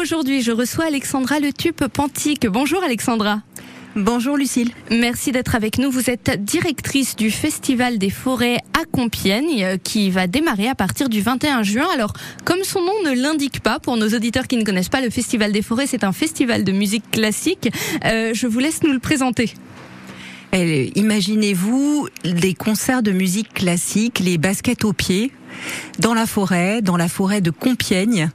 Aujourd'hui, je reçois Alexandra Le Pantique. Bonjour Alexandra. Bonjour Lucille. Merci d'être avec nous. Vous êtes directrice du Festival des forêts à Compiègne euh, qui va démarrer à partir du 21 juin. Alors, comme son nom ne l'indique pas, pour nos auditeurs qui ne connaissent pas le Festival des forêts, c'est un festival de musique classique. Euh, je vous laisse nous le présenter. Imaginez-vous des concerts de musique classique, les baskets aux pieds, dans la forêt, dans la forêt de Compiègne.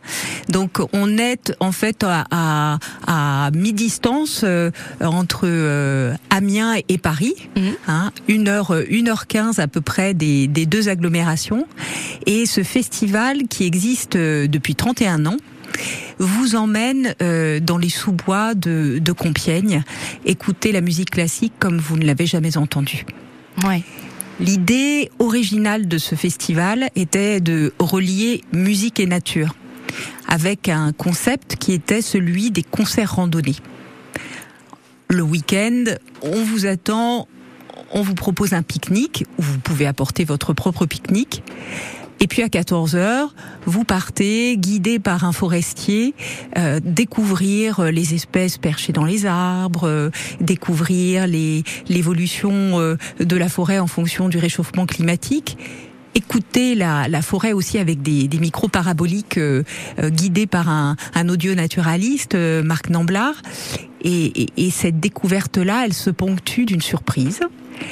Donc on est en fait à, à, mi-distance euh, entre euh, Amiens et Paris, mhm. hein, une heure, une heure quinze à peu près des, des deux agglomérations. Et ce festival qui existe euh, depuis 31 ans vous emmène euh, dans les sous-bois de, de Compiègne, écouter la musique classique comme vous ne l'avez jamais entendue. Ouais. L'idée originale de ce festival était de relier musique et nature, avec un concept qui était celui des concerts randonnés. Le week-end, on vous attend, on vous propose un pique-nique, où vous pouvez apporter votre propre pique-nique. Et puis à 14 heures, vous partez guidé par un forestier euh, découvrir euh, les espèces perchées dans les arbres, euh, découvrir l'évolution euh, de la forêt en fonction du réchauffement climatique écouter la, la, forêt aussi avec des, des micros paraboliques guidés par un, un audio naturaliste, Marc Namblard. Et, et, et cette découverte-là, elle se ponctue d'une surprise.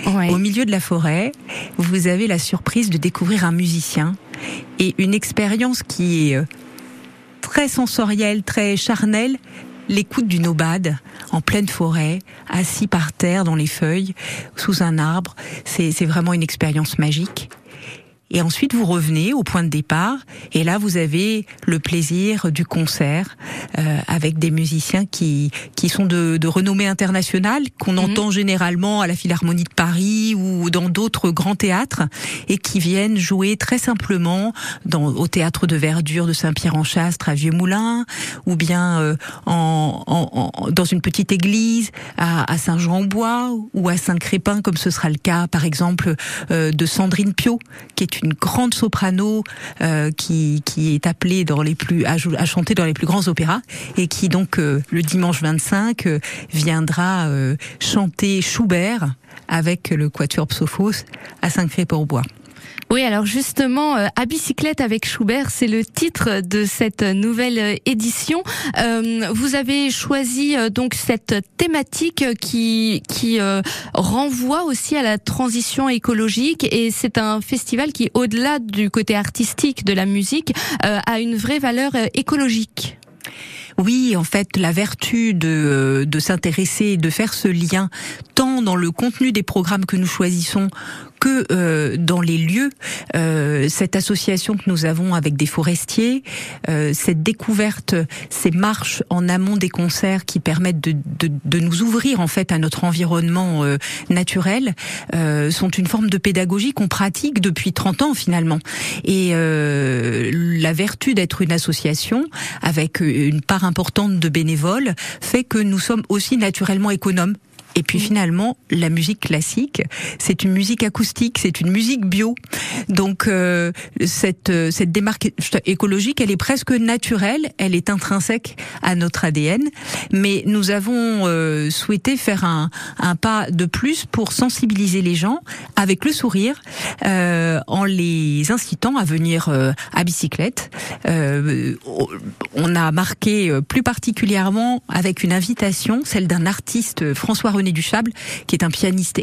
Au milieu de la forêt, vous avez la surprise de découvrir un musicien et une expérience qui est euh, très sensorielle, très charnelle, l'écoute d'une aubade en pleine forêt, assis par terre dans les feuilles, sous un arbre. C'est vraiment une expérience magique. Et ensuite, vous revenez au point de départ, et là, vous avez le plaisir du concert euh, avec des musiciens qui qui sont de, de renommée internationale, qu'on mhm. entend généralement à la Philharmonie de Paris ou dans d'autres grands théâtres, et qui viennent jouer très simplement dans au théâtre de Verdure de Saint-Pierre-en-Chastre à Vieux-Moulin, ou bien euh, en, en, dans une petite église à, à Saint-Jean-en-Bois ou à Saint-Crépin, comme ce sera le cas, par exemple, euh, de Sandrine Pio, qui est une grande soprano euh, qui, est appelée dans les plus à, à, chanter dans les plus grands opéras et qui donc euh, le dimanche 25 euh, viendra chanter Schubert avec le Quatuor Psophos à Saint-Cré-Port-Bois. Oui, alors justement, euh, à bicyclette avec Schubert, c'est le titre de cette nouvelle euh, édition. Euh, vous avez choisi donc cette thématique qui qui renvoie aussi à la transition écologique et c'est un festival qui, au-delà du côté artistique de la musique, a une vraie valeur écologique. Oui, en fait, la vertu de, de s'intéresser, de faire ce lien, tant dans le contenu des programmes que nous choisissons que euh, dans les lieux, euh, cette association que nous avons avec des forestiers, euh, cette découverte, ces marches en amont des concerts qui permettent de, de, de nous ouvrir en fait à notre environnement euh, naturel, euh, sont une forme de pédagogie qu'on pratique depuis 30 ans finalement. Et euh, la vertu d'être une association avec une part importante de bénévoles fait que nous sommes aussi naturellement économes et puis finalement, la musique classique, c'est une musique acoustique, c'est une musique bio. Donc euh, cette euh, cette démarque écologique, elle est presque naturelle, elle est intrinsèque à notre ADN. Mais nous avons euh, souhaité faire un, un pas de plus pour sensibiliser les gens avec le sourire, euh, en les incitant à venir euh, à bicyclette. on a marqué plus particulièrement avec une invitation, celle d'un artiste François René Duchable, qui est un pianiste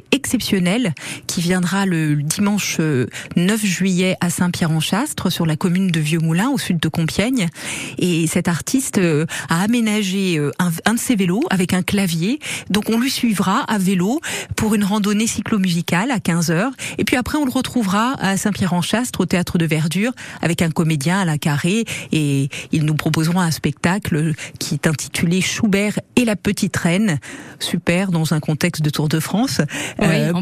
qui viendra le dimanche 9 euh, juillet à Saint-Pierre-en-Chastre, sur la commune de Vieux-Moulins, au sud de Compiègne. Et cet artiste euh, a aménagé euh, un, de ses vélos avec un clavier. Donc on lui suivra à vélo pour une randonnée cyclomusicale à 15 heures. Et puis après, on le retrouvera à Saint-Pierre-en-Chastre, au théâtre de Verdure, avec un comédien à la carré. Et ils nous proposeront un spectacle qui est intitulé Schubert et la petite reine. Super, dans un contexte de Tour de France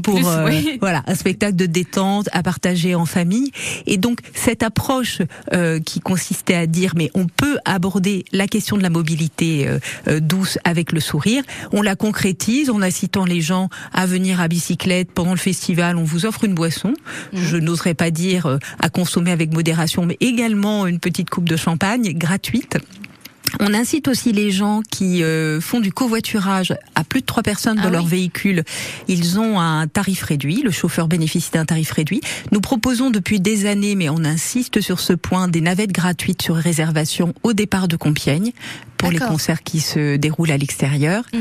pour euh, voilà un spectacle de détente à partager en famille. Et donc cette approche euh, qui consistait à dire mais on peut aborder la question de la mobilité douce avec le sourire. On la concrétise en incitant les gens à venir à bicyclette pendant le festival. On vous offre une boisson. Mmh. je n'oserais pas dire à consommer avec modération mais également une petite coupe de champagne gratuite On incite aussi les gens qui euh, font du covoiturage à plus de trois personnes dans Ah leur oui. véhicule. Ils ont un tarif réduit. Le chauffeur bénéficie d'un tarif réduit. Nous proposons depuis des années, mais on insiste sur ce point, des navettes gratuites sur réservation au départ de Compiègne pour les concerts qui se déroulent à l'extérieur. Mm.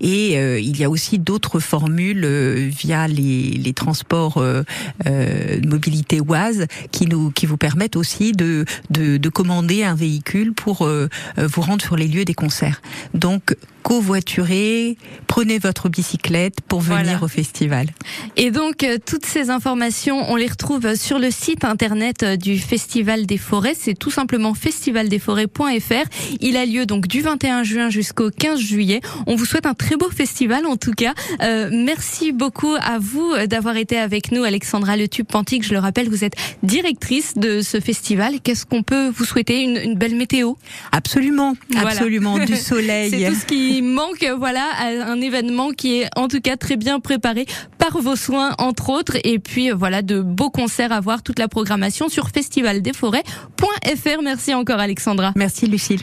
Et euh, il y a aussi d'autres formules euh, via les, les transports de mobilité Oise qui nous qui vous permettent aussi de de, de commander un véhicule pour euh, vous rendre sur les lieux des concerts. Donc covoiturez, prenez votre bicyclette pour venir Voilà. au festival. Et donc, euh, toutes ces informations, on les retrouve sur le site internet euh, du Festival des Forêts. C'est tout simplement festivaldesforêts.fr. Il a lieu donc du 21 juin jusqu'au 15 juillet. On vous souhaite un très beau festival en tout cas. Euh, merci beaucoup à vous euh, d'avoir été avec nous, Alexandra Le Tube Pantique. Je le rappelle, vous êtes directrice de ce festival. Qu'est-ce qu'on peut vous souhaiter? Une, une belle météo? Absolument, Voilà. absolument du soleil. C'est tout ce qui manque, voilà, à un événement qui est en tout cas très bien préparé par vos soins, entre autres, et puis euh, voilà, de beaux concerts à voir, toute la programmation sur festivaldesforêts.fr. Merci encore Alexandra. Merci Lucille.